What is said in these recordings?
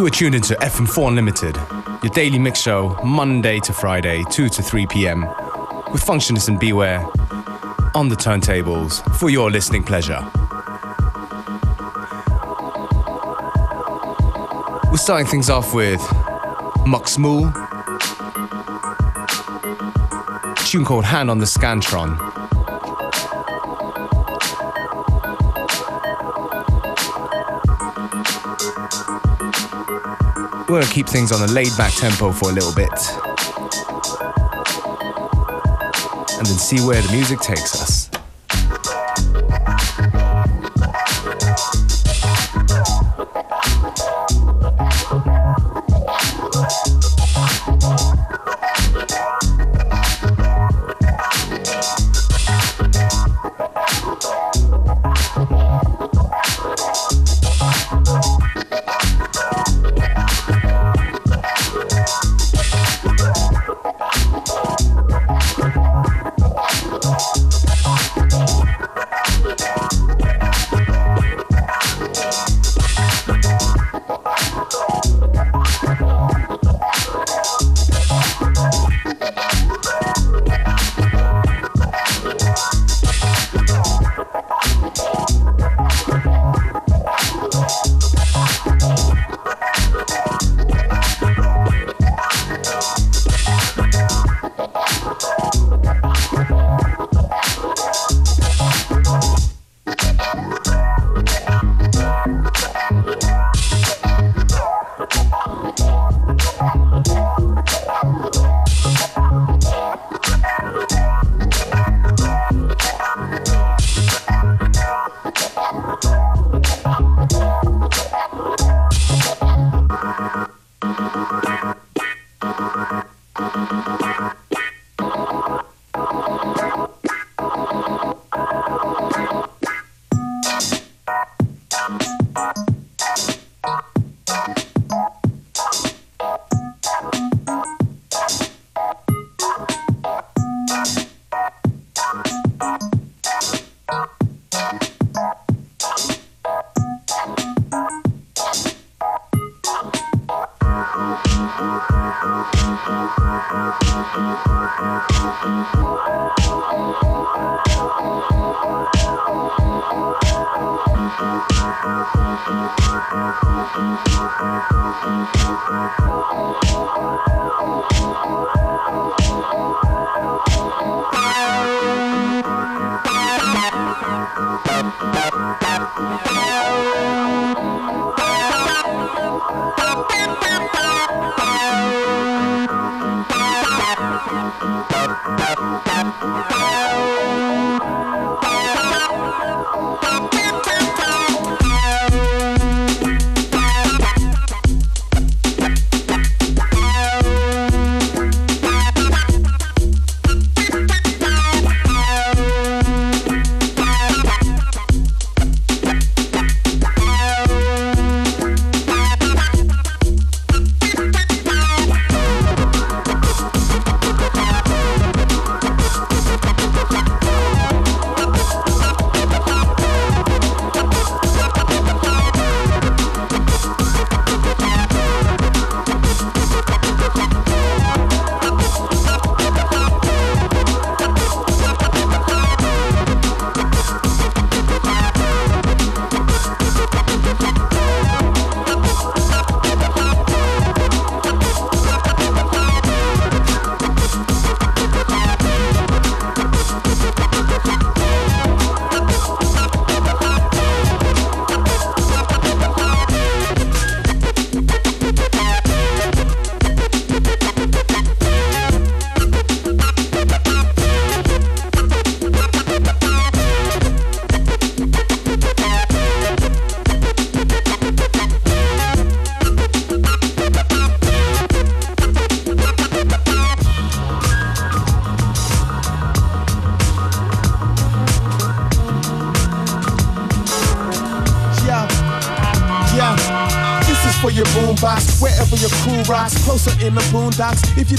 You are tuned into FM4 Unlimited, your daily mix show, Monday to Friday, 2 to 3 p.m., with Functionist and Beware on the turntables for your listening pleasure. We're starting things off with Mux Mool, tune called Hand on the Scantron. We're gonna keep things on a laid back tempo for a little bit. And then see where the music takes us.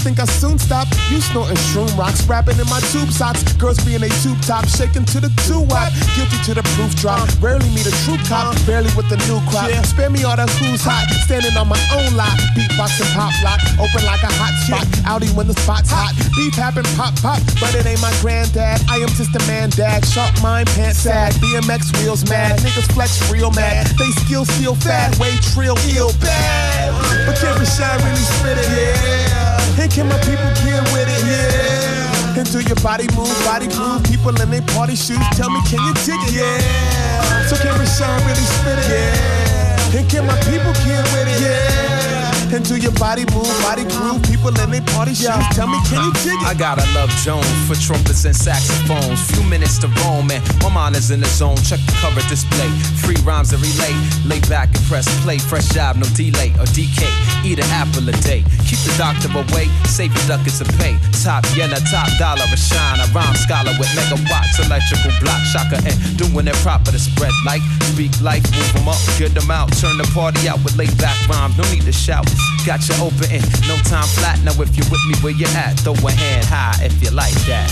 Think I soon stop, you snorting shroom rocks. Rapping in my tube socks. Girls being a tube top, shaking to the two wop. Guilty to the proof drop. Rarely meet a true cop, barely with the new crop. Yeah. Spare me all the who's hot. Standing on my own lot. Beatbox and pop lock. Open like a hot spot. Audi when the spot's hot. Beef happen, pop, pop. But it ain't my granddad. I am just a man, dad. Sharp mind, pants sad. BMX wheels mad. Niggas flex real mad. They skill steal fat. Way trill, ill bad. But can Rashad really spit it? Yeah. And can my people get with it? Yeah. And do your body move, body groove? People in their party shoes. Tell me, can you dig it? Yeah. So can Rashad really spit it? Yeah. And can my people get with it? Yeah. And do your body move, body groove? People in their party shoes. Tell me, can you dig it? I gotta love Jones for trumpets and saxophones. Few minutes to roam, man. My mind is in the zone. Check the cover display. Free rhymes to relay. Lay back and press play. Fresh job, no delay or DK. Eat an apple a day. Keep the doctor away. Save your ducats and pay. Top yen, a top dollar, a shine. A rhyme scholar with megawatts, electrical block shocker, and doing it proper to spread light. Speak life, move them up, get them out. Turn the party out with laid back rhymes. No need to shout. Got you open no time flat. Now if you're with me where you at, throw a hand high if you like that.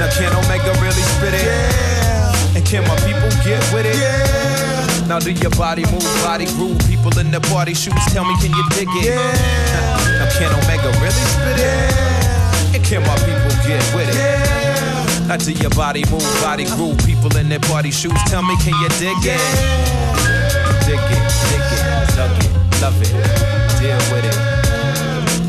Now can Omega really spit it? Yeah. And can my people get with it? Yeah. Now do your body move, body groove? People in the party shoes, tell me can you dig it? Yeah. Now can Omega really spit it? Yeah. And can my people get with it? Yeah. Now do your body move, body groove? People in their party shoes, tell me can you dig it? Yeah. Dig it, dig it, love it, love it, deal with it.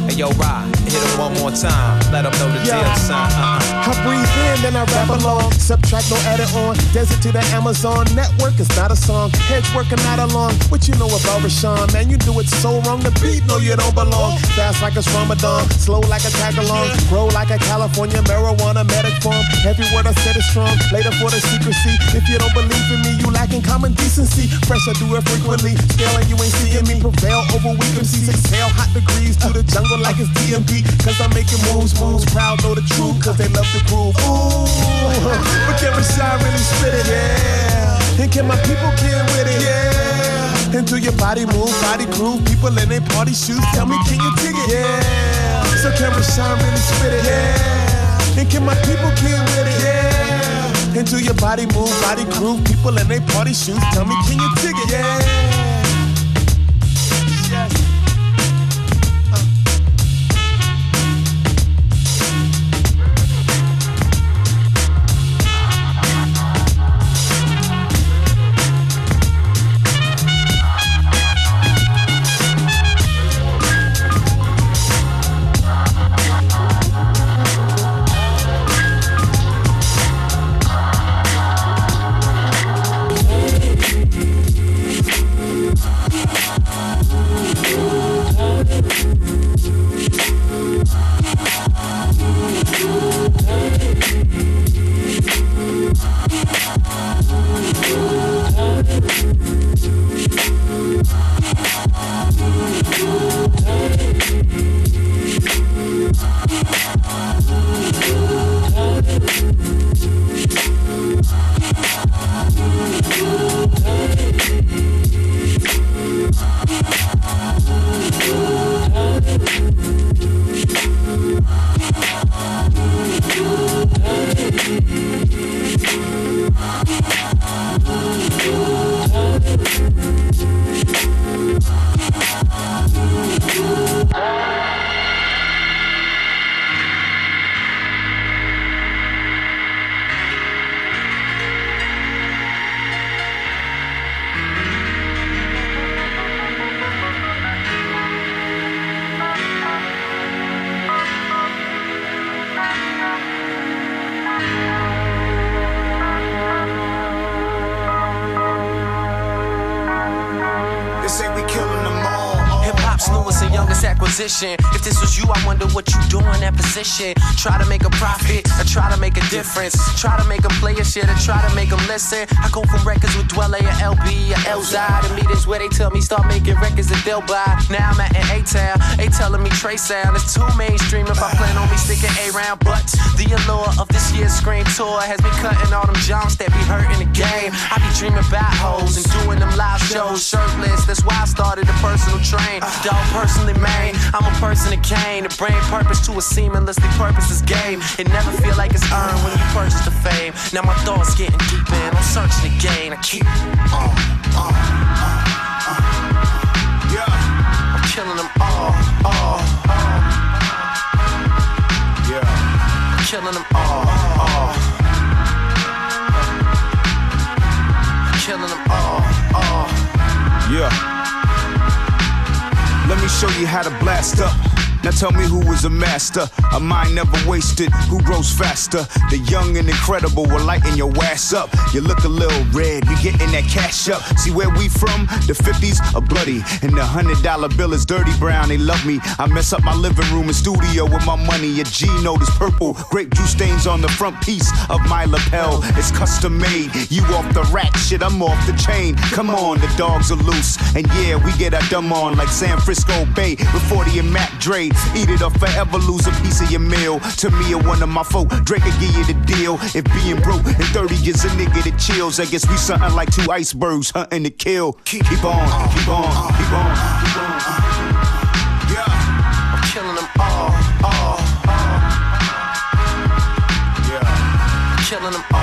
Hey yo, ride, hit him one more time, let him know the Yeah. deal sign. Uh-uh. I breathe in, then I rap along. Subtract, no edit on. Desert to the Amazon. Network is not a song. Heads working not along. What you know about Rashawn? Man, you do it so wrong. The beat, no, you don't belong. Fast like it's Ramadan. Slow like a tag along. Grow like a California marijuana medic form. Every word I said is strong. Later for the secrecy. If you don't believe in me, you lacking common decency. Fresh, I do it frequently. Scaling, you ain't seeing me. Prevail over weak MCs. Exhale hot degrees to the jungle like it's Cause I'm making moves, moves. Proud, know the truth. Cause they love the groove. Ooh, but can Rashad really spit it? Yeah. And can my people get with it? Yeah. And do your body move, body groove? People in their party shoes. Tell me, can you dig it? Yeah. So can Rashad really spit it? Yeah. And can my people get with it? Yeah. And do your body move, body groove? People in their party shoes. Tell me, can you dig it? Yeah. Acquisition. If this was you, I wonder what you do in that position. Try to make a profit, or try to make a difference. Try to make a player shit, or try to make them listen. I go from records with Dilla or LB or Elzhi to meetings where they tell me start making records that they'll buy. Now I'm at an A-Town, they telling me Trey Sound is too mainstream if I plan on me sticking A-Round. But the allure of this year's Scream Tour has me cutting all them jumps that be hurting the game. I be dreaming about hoes and doing them live shows shirtless. That's why I started a personal train. Dog personally made. I'm a person that came to bring purpose to a seamlessly purposeless game. It never feel like it's earned when you purchase the fame. Now my thoughts getting deep in. I'm searching again. I keep on, on, Now tell me who is a master, a mind never wasted, who grows faster. The young and incredible will lighten your ass up. You look a little red, you getting that cash up. See where we from? The 50s are bloody, and the hundred dollar bill is dirty brown. They love me. I mess up my living room and studio with my money. A G note is purple, grape juice stains on the front piece of my lapel. It's custom made. You off the rack, shit, I'm off the chain. Come on, the dogs are loose, and yeah, we get our dumb on like San Francisco Bay with 40 and Mac Dre. Eat it or forever lose a piece of your meal. To me, or one of my folk, Drake will give you the deal. If being broke in 30 years a nigga that chills, I guess we something like two icebergs hunting to kill. Keep, keep on, keep on, keep on, keep on. Yeah. I'm killing them all, all, all. Yeah. I'm killing them all.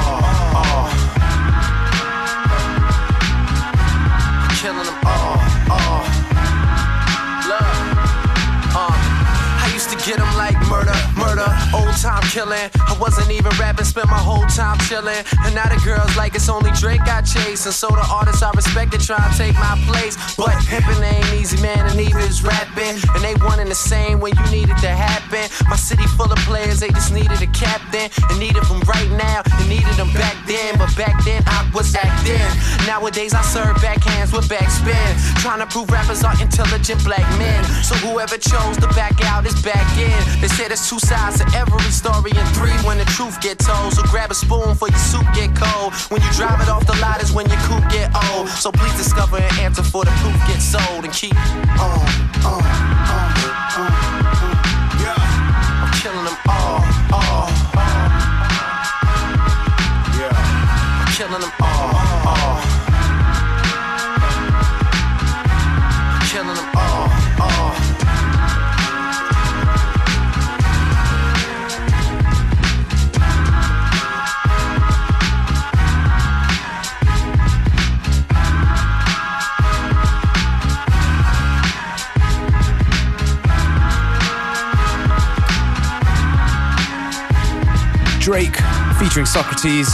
Time killing. I wasn't even rapping, spent my whole time chilling. And now the girls like it's only Drake I chase. And so the artists I respect respected try to take my place. But pimping ain't easy, man, and neither is rapping. And they one the same when you needed to happen. My city full of players, they just needed a captain. And needed them right now, and needed them back then. But back then I was acting. Nowadays I serve backhands with backspin. Trying to prove rappers are intelligent black men. So whoever chose to back out is back in. They say there's two sides to every story and three when the truth get told. So grab a spoon for your soup get cold. When you drive it off the lot is when your coupe get old. So please discover an answer for the proof get sold and keep on, on, on, Drake featuring Socrates,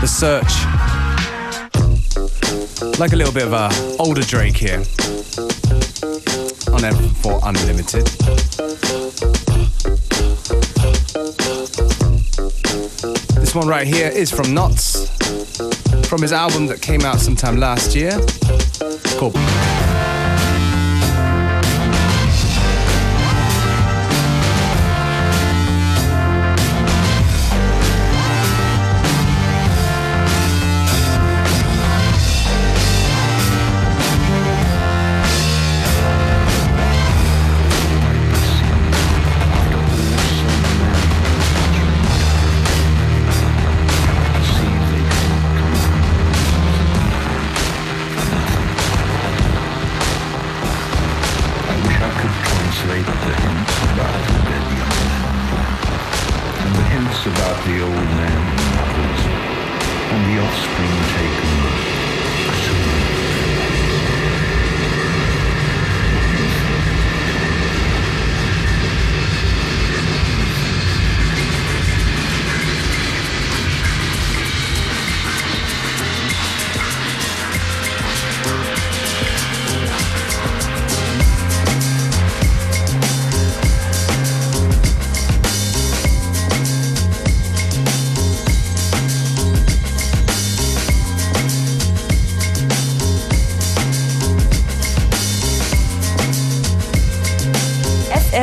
The Search. Like a little bit of a older Drake here on M4 Unlimited. This one right here is from Knots, from his album that came out sometime last year called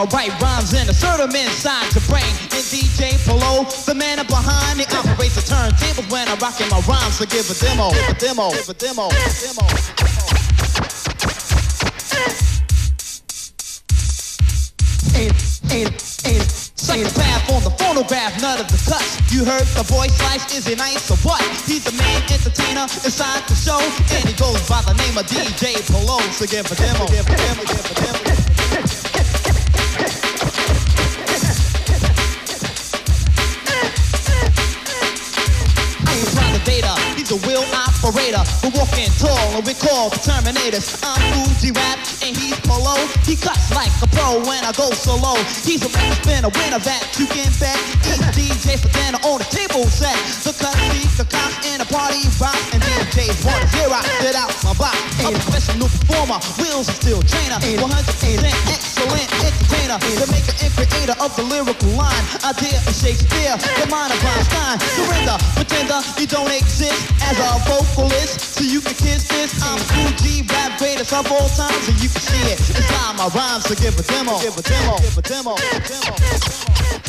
I write rhymes and assert them inside your brain. And DJ Polo, the man up behind the operates the turntables when I rock in my rhymes. So give a demo, give a demo, give a demo, give a demo. Psychopath on the phonograph, none of the cuts. You heard the voice slice, is he nice or what? He's the main entertainer inside the show, and he goes by the name of DJ Polo. So give a demo, give a demo, give a demo. Operator. We're walking tall and we call the Terminators. I'm Uzi Rap and he's Polo. He cuts like a pro when I go solo. He's a rap spin, a winner that you can bet. Eat DJ for dinner on the table set. The cut speak, the cops in a party rock and DJs want to hear I spit out my box. A professional performer, wheels are still trainer. 100% excellent entertainer, the maker and creator of the lyrical line. Idea of Shakespeare, the mind of Einstein. Surrender, pretender, you don't exist as a vocalist. So you can kiss this. I'm Fuji, G, rap greatest of all time, so you can see it. It's time my rhymes, so give a demo. Give a demo. Give a demo. Give a demo.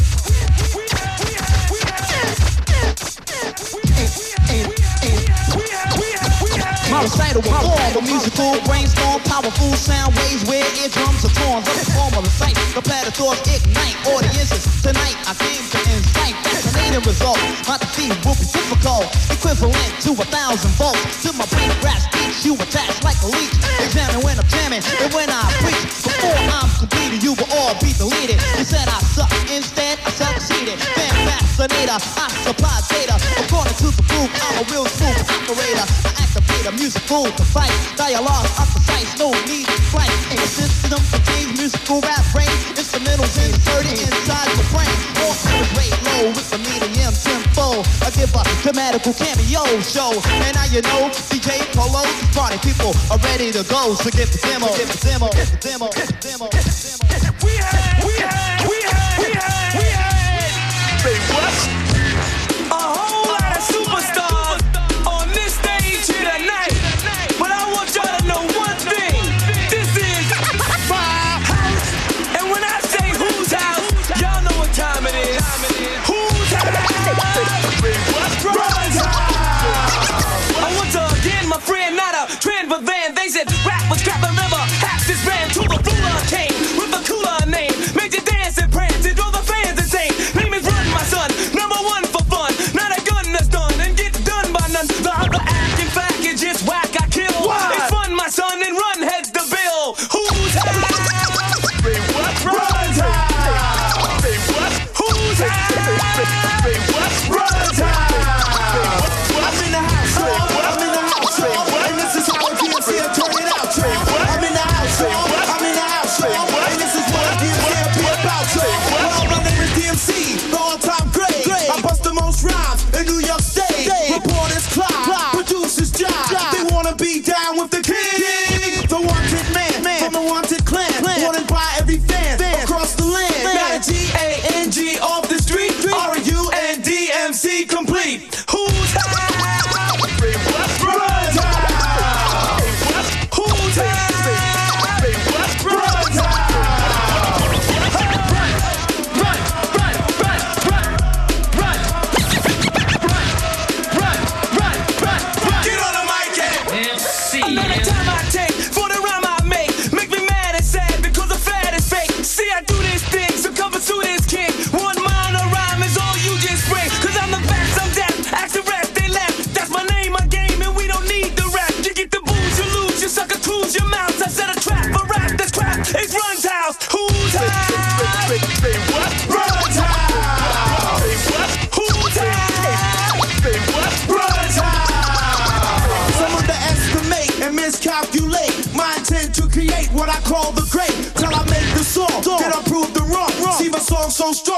My recital will form a musical brainstorm, powerful sound waves where eardrums are torn. The performer recites, the platter thoughts ignite audiences. Tonight I came to incite fascinating result. My theme will be difficult, equivalent to a thousand volts. To my beat, raps beats you attached like a leech. Examine when I'm jamming and when I preach. Before I'm completed, you will all be deleted. You said I suck, instead I succeeded. Fan fascinator, I supply data. According to the proof, I'm a real smooth operator. I activate a musical to fight. Dialogue off the fight. no need to fight. In the system change musical rap brain. Instrumentals inserted inside the brain. More rate low with the medium tempo. I give a dramatical cameo show. And now you know DJ Polo, party people are ready to go. So get the demo, get the demo, get the demo, get the demo. Get the demo. We have, we have.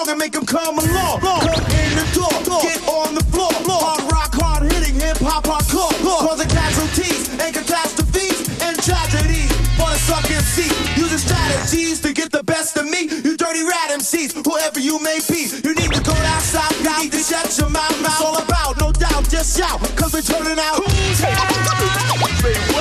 song and make them come along. Come in the door, get on the floor. Hard rock, hard hitting, hip hop, hardcore. Causing casualties and catastrophes and tragedies for the sucking seat. Using strategies to get the best of me. You dirty rat MCs, whoever you may be. You need to go outside, you need to shut your mouth. It's all about, no doubt, just shout, cause we're turning out. Who's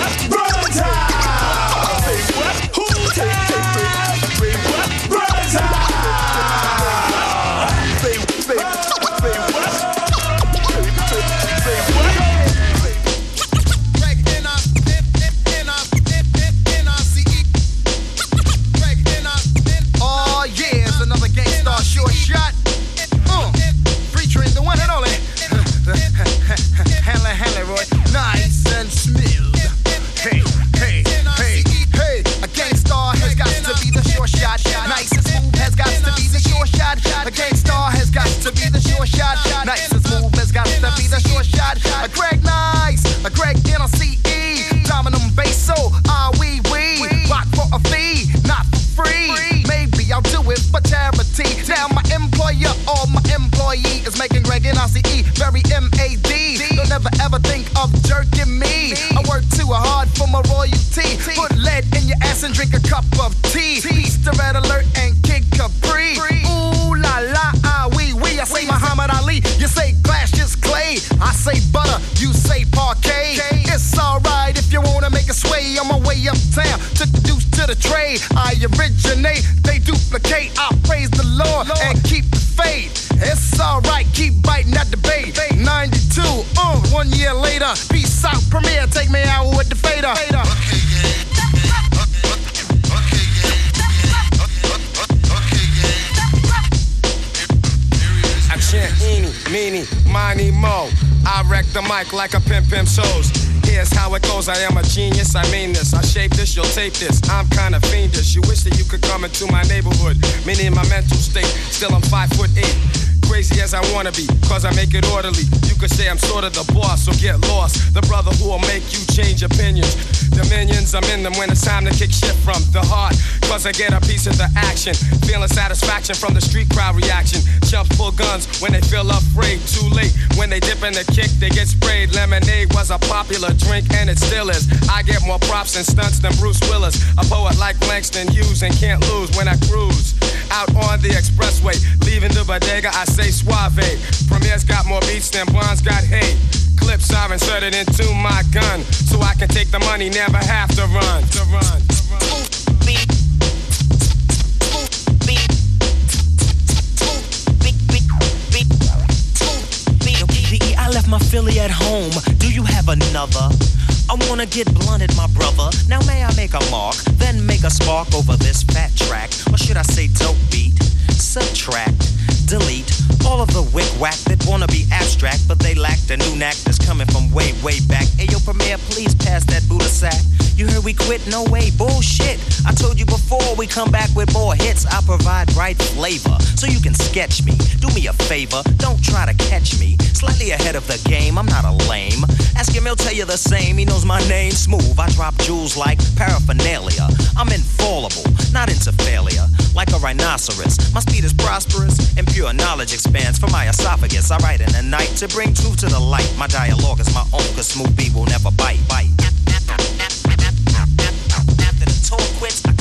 one year later. Peace out, premiere, take me out with the fader. Chant eeny, meeny, miny, mo. I wreck the mic like a pimp pimp shows. Here's how it goes. I am a genius. I mean this. I shape this. You'll tape this. I'm kinda fiendish. You wish that you could come into my neighborhood. Meaning my mental state. Still I'm five foot eight. Crazy as I wanna be, cause I make it orderly. You could say I'm sort of the boss, so get lost. The brother who will make you change opinions. Dominions, I'm in them when it's time to kick shit from the heart. Cause I get a piece of the action. Feeling satisfaction from the street crowd reaction. Chumps pull guns when they feel afraid. Too late when they dip in the kick, they get sprayed. Lemonade was a popular drink and it still is. I get more props and stunts than Bruce Willis. A poet like Langston Hughes and can't lose when I cruise. Out on the expressway, leaving the bodega, I say suave. Premier's got more beats than Blonde's got hate. Clips are inserted into my gun, so I can take the money, never have to run. To run. To run. I left my Philly at home. Do you have another? I wanna get blunted, my brother. Now may I make a mark, then make a spark over this fat track, or should I say dope beat? Subtract, delete all of the wick whack that wanna be abstract, but they lack the new knack that's coming from way, way back. Ayo, Premier, please pass that Buddha sack. You heard we quit? No way, bullshit. I told you before we come back with more hits. I provide right flavor, so you can sketch me. Do me a favor, don't try to catch me. Slightly ahead of the game, I'm not a lame. Ask him, he'll tell you the same. He knows my name, smooth. I drop jewels like paraphernalia. I'm infallible, not into failure like a rhinoceros. My speed is prosperous and pure knowledge expands for my esophagus. I write in the night to bring truth to the light. My dialogue is my own, cause Smooth will never bite. bite. After the talk quits,